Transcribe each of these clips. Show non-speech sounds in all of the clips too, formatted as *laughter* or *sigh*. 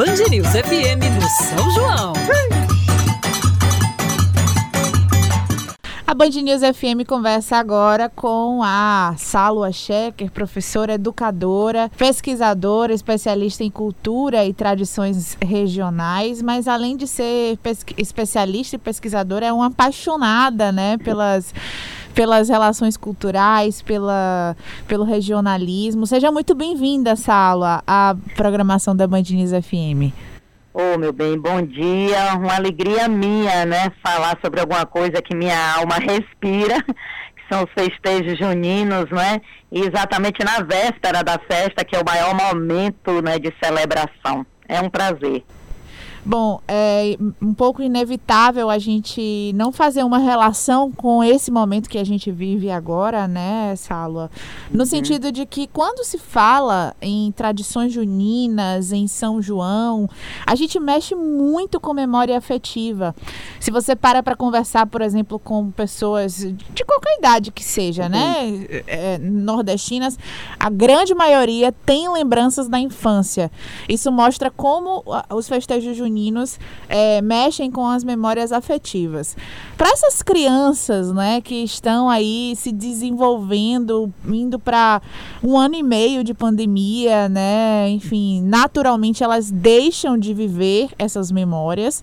Band News FM no São João. A Band News FM conversa agora com a Salwa Schecker, professora educadora, pesquisadora, especialista em cultura e tradições regionais, mas além de ser especialista e pesquisadora, é uma apaixonada, né, pelas pelas relações culturais, pela, pelo regionalismo. Seja muito bem-vinda, Salwa, à programação da Band News FM. Ô, oh, meu bem, bom dia. Uma alegria minha, né? Falar sobre alguma coisa que minha alma respira, *laughs* que são os festejos juninos, né? E exatamente na véspera da festa, que é o maior momento né, de celebração. É um prazer. Bom, é um pouco inevitável a gente não fazer uma relação com esse momento que a gente vive agora, né, Sala? No uhum. sentido de que quando se fala em tradições juninas, em São João, a gente mexe muito com memória afetiva. Se você para para conversar, por exemplo, com pessoas de qualquer idade que seja, né, uhum. né, é, nordestinas, a grande maioria tem lembranças da infância. Isso mostra como os festejos juninos juninos é, mexem com as memórias afetivas. Para essas crianças, né, que estão aí se desenvolvendo, indo para um ano e meio de pandemia, né, enfim, naturalmente elas deixam de viver essas memórias.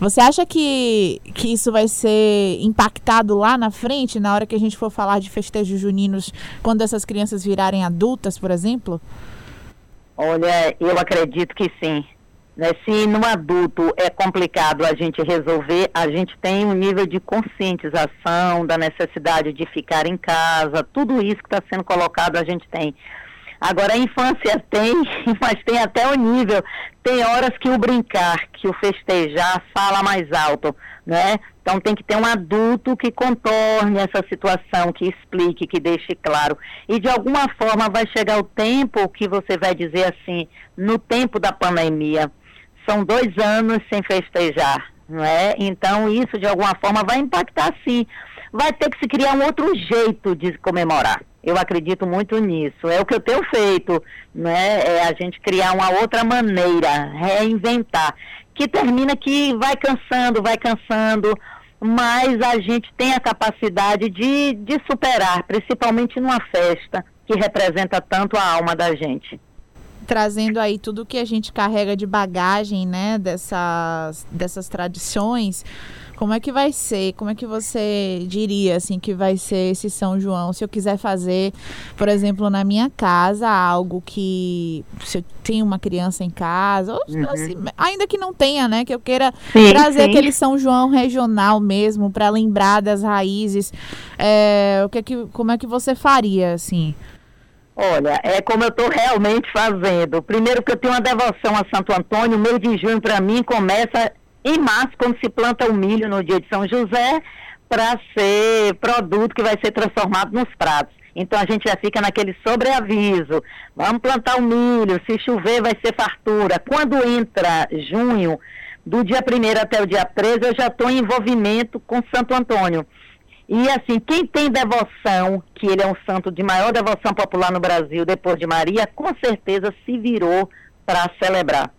Você acha que, que isso vai ser impactado lá na frente, na hora que a gente for falar de festejos juninos, quando essas crianças virarem adultas, por exemplo? Olha, eu acredito que sim. Né? Se no adulto é complicado a gente resolver, a gente tem um nível de conscientização da necessidade de ficar em casa, tudo isso que está sendo colocado a gente tem. Agora a infância *laughs* tem, mas tem até o nível. Tem horas que o brincar, que o festejar fala mais alto, né? Então tem que ter um adulto que contorne essa situação, que explique, que deixe claro. E de alguma forma vai chegar o tempo que você vai dizer assim, no tempo da pandemia, são dois anos sem festejar, não é? Então isso de alguma forma vai impactar sim. Vai ter que se criar um outro jeito de comemorar. Eu acredito muito nisso. É o que eu tenho feito, né? É a gente criar uma outra maneira, reinventar. Que termina que vai cansando, vai cansando, mas a gente tem a capacidade de, de superar, principalmente numa festa que representa tanto a alma da gente trazendo aí tudo que a gente carrega de bagagem, né, dessas, dessas tradições. Como é que vai ser? Como é que você diria assim que vai ser esse São João? Se eu quiser fazer, por exemplo, na minha casa, algo que se eu tenho uma criança em casa, ou, uhum. assim, ainda que não tenha, né, que eu queira sim, trazer sim. aquele São João regional mesmo para lembrar das raízes, é, o que, é que como é que você faria assim? Olha, é como eu estou realmente fazendo. Primeiro que eu tenho uma devoção a Santo Antônio, o mês de junho para mim começa em março, quando se planta o milho no dia de São José, para ser produto que vai ser transformado nos pratos. Então a gente já fica naquele sobreaviso. Vamos plantar o milho, se chover vai ser fartura. Quando entra junho, do dia 1 até o dia 13, eu já estou em envolvimento com Santo Antônio. E assim, quem tem devoção, que ele é um santo de maior devoção popular no Brasil, depois de Maria, com certeza se virou para celebrar.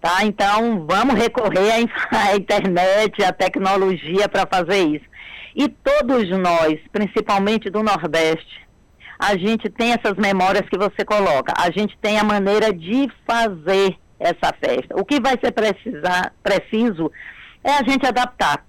Tá? Então, vamos recorrer à *laughs* internet, à tecnologia para fazer isso. E todos nós, principalmente do Nordeste, a gente tem essas memórias que você coloca, a gente tem a maneira de fazer essa festa. O que vai ser precisar, preciso é a gente adaptar.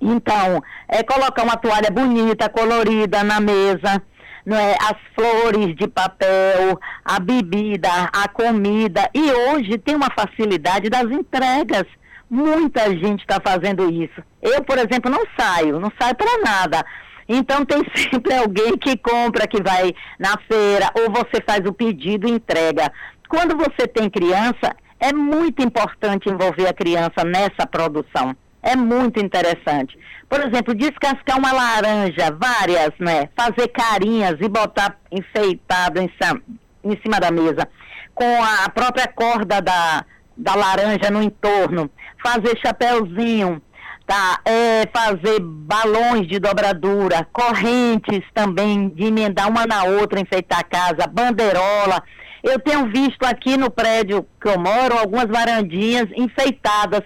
Então, é colocar uma toalha bonita, colorida na mesa, não é? as flores de papel, a bebida, a comida. E hoje tem uma facilidade das entregas. Muita gente está fazendo isso. Eu, por exemplo, não saio, não saio para nada. Então tem *laughs* sempre alguém que compra, que vai na feira, ou você faz o pedido e entrega. Quando você tem criança, é muito importante envolver a criança nessa produção. É muito interessante. Por exemplo, descascar uma laranja, várias, né? Fazer carinhas e botar enfeitado em, em cima da mesa. Com a própria corda da, da laranja no entorno. Fazer chapéuzinho, tá? É, fazer balões de dobradura, correntes também, de emendar uma na outra, enfeitar a casa, bandeirola. Eu tenho visto aqui no prédio que eu moro algumas varandinhas enfeitadas.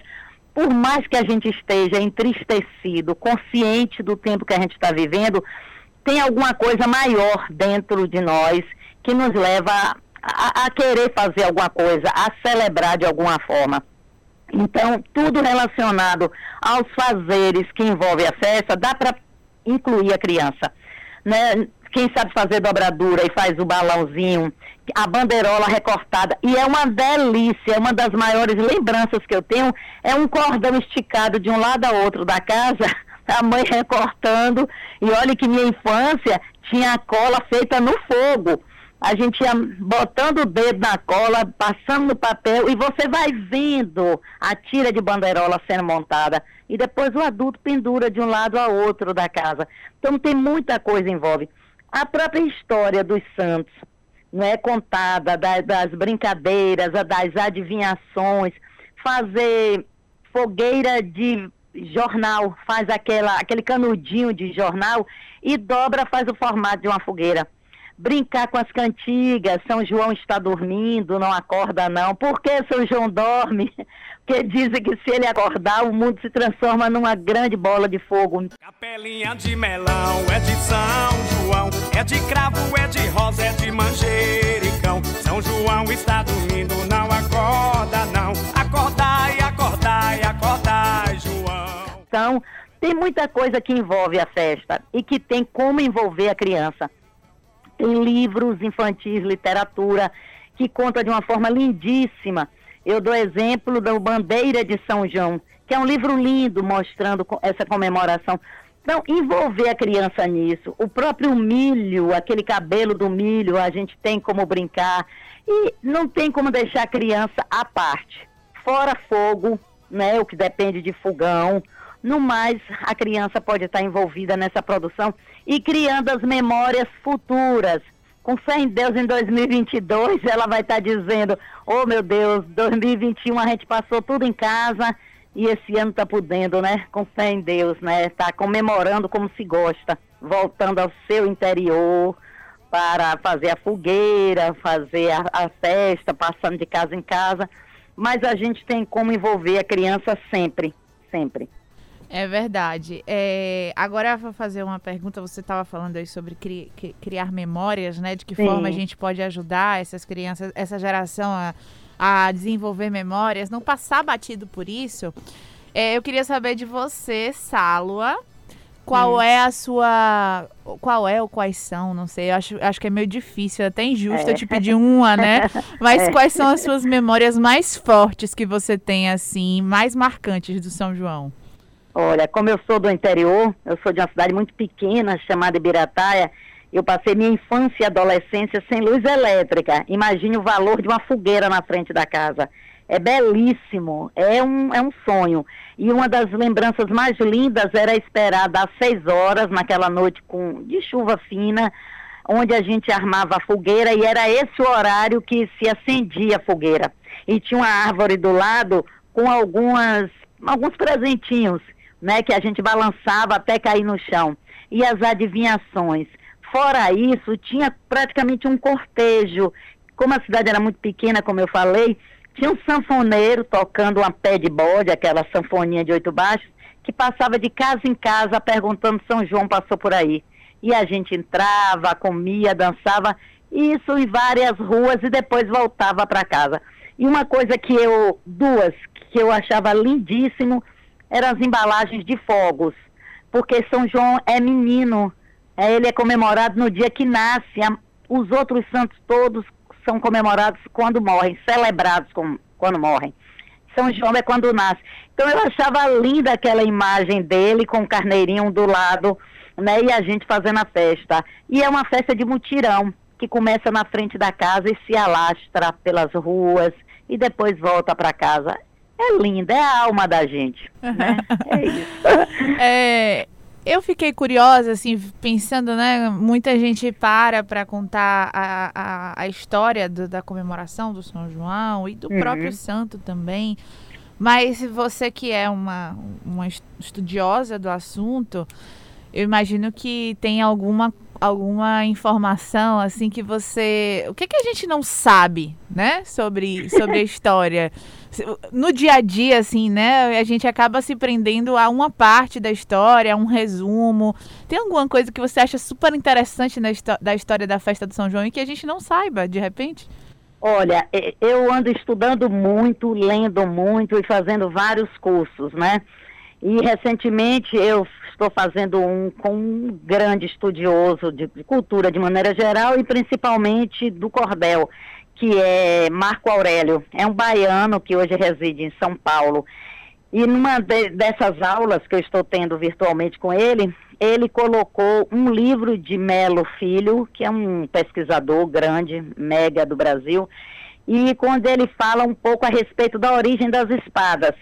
Por mais que a gente esteja entristecido, consciente do tempo que a gente está vivendo, tem alguma coisa maior dentro de nós que nos leva a, a querer fazer alguma coisa, a celebrar de alguma forma. Então, tudo relacionado aos fazeres que envolve a festa, dá para incluir a criança. Né? Quem sabe fazer dobradura e faz o balãozinho, a bandeirola recortada. E é uma delícia, uma das maiores lembranças que eu tenho é um cordão esticado de um lado a outro da casa, *laughs* a mãe recortando. E olha que minha infância tinha a cola feita no fogo a gente ia botando o dedo na cola, passando no papel e você vai vendo a tira de bandeirola sendo montada. E depois o adulto pendura de um lado a outro da casa. Então tem muita coisa envolve. A própria história dos santos, não é contada, das, das brincadeiras, das adivinhações, fazer fogueira de jornal, faz aquela, aquele canudinho de jornal e dobra, faz o formato de uma fogueira brincar com as cantigas, São João está dormindo, não acorda não. Por que São João dorme? Porque dizem que se ele acordar, o mundo se transforma numa grande bola de fogo. Capelinha de melão é de São João, é de cravo, é de rosa, é de manjericão. São João está dormindo, não acorda não. Acordai, acordai, acordai, João. Então, tem muita coisa que envolve a festa e que tem como envolver a criança tem livros infantis, literatura, que conta de uma forma lindíssima. Eu dou exemplo da Bandeira de São João, que é um livro lindo mostrando essa comemoração. Então, envolver a criança nisso, o próprio milho, aquele cabelo do milho, a gente tem como brincar. E não tem como deixar a criança à parte. Fora fogo, né, o que depende de fogão, no mais, a criança pode estar envolvida nessa produção e criando as memórias futuras. Com fé em Deus, em 2022, ela vai estar dizendo: Oh meu Deus, 2021 a gente passou tudo em casa e esse ano está podendo, né? Com fé em Deus, né? Está comemorando como se gosta, voltando ao seu interior para fazer a fogueira, fazer a, a festa, passando de casa em casa. Mas a gente tem como envolver a criança sempre, sempre. É verdade. É, agora eu vou fazer uma pergunta. Você estava falando aí sobre cri, criar memórias, né? De que Sim. forma a gente pode ajudar essas crianças, essa geração a, a desenvolver memórias, não passar batido por isso. É, eu queria saber de você, Sálua, qual hum. é a sua. Qual é ou quais são? Não sei. Eu acho, acho que é meio difícil, até injusto é. eu te pedir uma, né? *laughs* Mas é. quais são as suas memórias mais fortes que você tem, assim, mais marcantes do São João? Olha, como eu sou do interior, eu sou de uma cidade muito pequena chamada Ibirataia, eu passei minha infância e adolescência sem luz elétrica. Imagine o valor de uma fogueira na frente da casa. É belíssimo, é um, é um sonho. E uma das lembranças mais lindas era esperar das seis horas, naquela noite com, de chuva fina, onde a gente armava a fogueira e era esse o horário que se acendia a fogueira. E tinha uma árvore do lado com algumas, alguns presentinhos né, que a gente balançava até cair no chão. E as adivinhações. Fora isso, tinha praticamente um cortejo. Como a cidade era muito pequena, como eu falei, tinha um sanfoneiro tocando uma pé de bode, aquela sanfoninha de oito baixos, que passava de casa em casa perguntando São João passou por aí. E a gente entrava, comia, dançava, isso em várias ruas e depois voltava para casa. E uma coisa que eu, duas, que eu achava lindíssimo, eram as embalagens de fogos. Porque São João é menino, é, ele é comemorado no dia que nasce. Os outros santos todos são comemorados quando morrem, celebrados com, quando morrem. São João é quando nasce. Então eu achava linda aquela imagem dele com o carneirinho do lado, né? E a gente fazendo a festa. E é uma festa de mutirão, que começa na frente da casa e se alastra pelas ruas e depois volta para casa. É linda, é a alma da gente. Né? *laughs* é isso. É, eu fiquei curiosa, assim, pensando, né? Muita gente para para contar a, a, a história do, da comemoração do São João e do Uhum. próprio santo também. Mas você que é uma, uma estudiosa do assunto, eu imagino que tem alguma, alguma informação, assim, que você... O que, que a gente não sabe, né? Sobre, sobre a história. *laughs* No dia a dia, assim, né? A gente acaba se prendendo a uma parte da história, a um resumo. Tem alguma coisa que você acha super interessante na da história da festa do São João e que a gente não saiba, de repente? Olha, eu ando estudando muito, lendo muito e fazendo vários cursos, né? E recentemente eu estou fazendo um com um grande estudioso de, de cultura de maneira geral e principalmente do cordel, que é Marco Aurélio. É um baiano que hoje reside em São Paulo. E numa de- dessas aulas que eu estou tendo virtualmente com ele, ele colocou um livro de Melo Filho, que é um pesquisador grande, mega do Brasil, e quando ele fala um pouco a respeito da origem das espadas.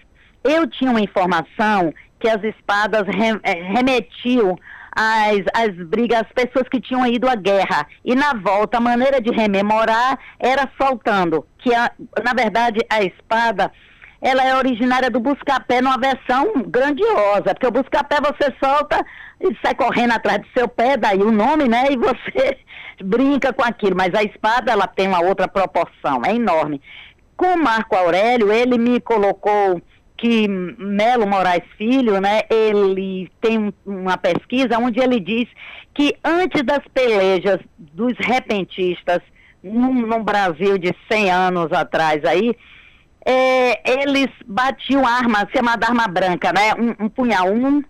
Eu tinha uma informação que as espadas eh, remetiam às, às brigas, às pessoas que tinham ido à guerra. E na volta, a maneira de rememorar era soltando, que a- na verdade a espada ela é originária do buscapé numa versão grandiosa, porque o buscapé você solta e sai correndo atrás do seu pé, daí o nome, né? E você *laughs* brinca com aquilo, mas a espada ela tem uma outra proporção, é enorme. Com Marco Aurélio, ele me colocou que Melo Moraes Filho, né, ele tem um- uma pesquisa onde ele diz que antes das pelejas dos repentistas, num, num Brasil de 100 anos atrás aí, é, eles batiam arma, chamada arma branca, né? Um, um punhal um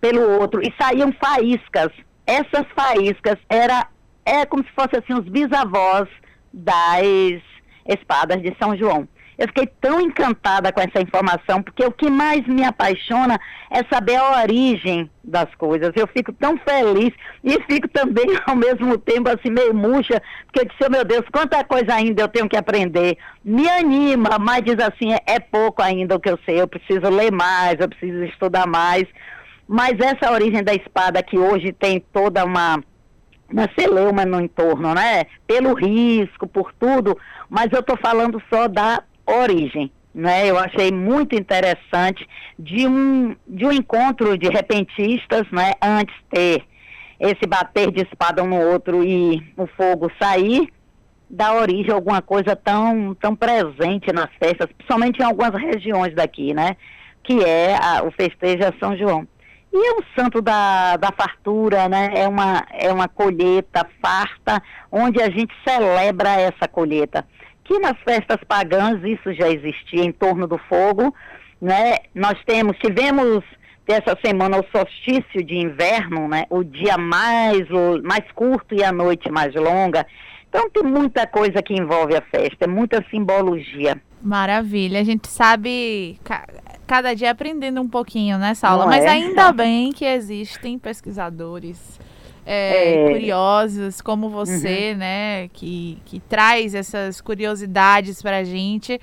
pelo outro e saíam faíscas. Essas faíscas era é como se fossem assim os bisavós das espadas de São João. Eu fiquei tão encantada com essa informação, porque o que mais me apaixona é saber a origem das coisas. Eu fico tão feliz e fico também, *laughs* ao mesmo tempo, assim, meio murcha, porque eu disse, oh, meu Deus, quanta coisa ainda eu tenho que aprender. Me anima, mas diz assim, é, pouco ainda o que eu sei, eu preciso ler mais, eu preciso estudar mais. Mas essa origem da espada que hoje tem toda uma uma celeuma no entorno, né? Pelo risco, por tudo, mas eu estou falando só da origem, né? Eu achei muito interessante de um de um encontro de repentistas, né? Antes ter esse bater de espada um no outro e o fogo sair, dá origem a alguma coisa tão tão presente nas festas, principalmente em algumas regiões daqui, né? Que é a- o festejo a São João. E é um santo da, da fartura, né? É uma, é uma colheita farta, onde a gente celebra essa colheita. Que nas festas pagãs isso já existia em torno do fogo, né? Nós temos, tivemos dessa semana o solstício de inverno, né? O dia mais, o- mais curto e a noite mais longa. Então tem muita coisa que envolve a festa, é muita simbologia. Maravilha. A gente sabe ca- cada dia aprendendo um pouquinho, né, Saula? Não Mas é? ainda bem que existem pesquisadores é, É. curiosos como você, né, que, que traz essas curiosidades pra gente.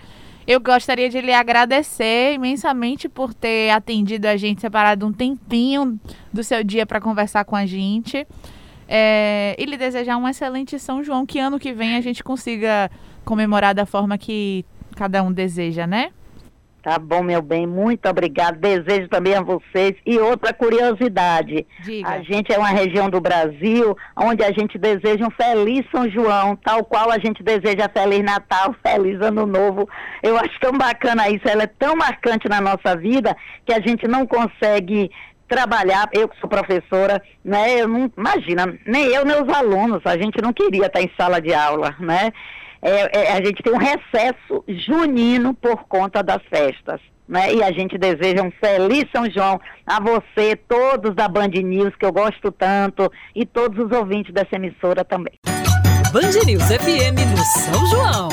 Eu gostaria de lhe agradecer imensamente por ter atendido a gente, separado um tempinho do seu dia para conversar com a gente. É, e lhe desejar um excelente São João, que ano que vem a gente consiga comemorar da forma que cada um deseja, né? Tá bom, meu bem, muito obrigado. Desejo também a vocês. E outra curiosidade: Diga. a gente é uma região do Brasil onde a gente deseja um feliz São João, tal qual a gente deseja Feliz Natal, *laughs* Feliz Ano Novo. Eu acho tão bacana isso, ela é tão marcante na nossa vida que a gente não consegue trabalhar, eu que sou professora, né, eu não, imagina, nem eu nem os alunos, a gente não queria estar em sala de aula, né, é, é, a gente tem um recesso junino por conta das festas. Né? E a gente deseja um feliz São João a você, todos da Band News, que eu gosto tanto, e todos os ouvintes dessa emissora também. Band News FM no São João.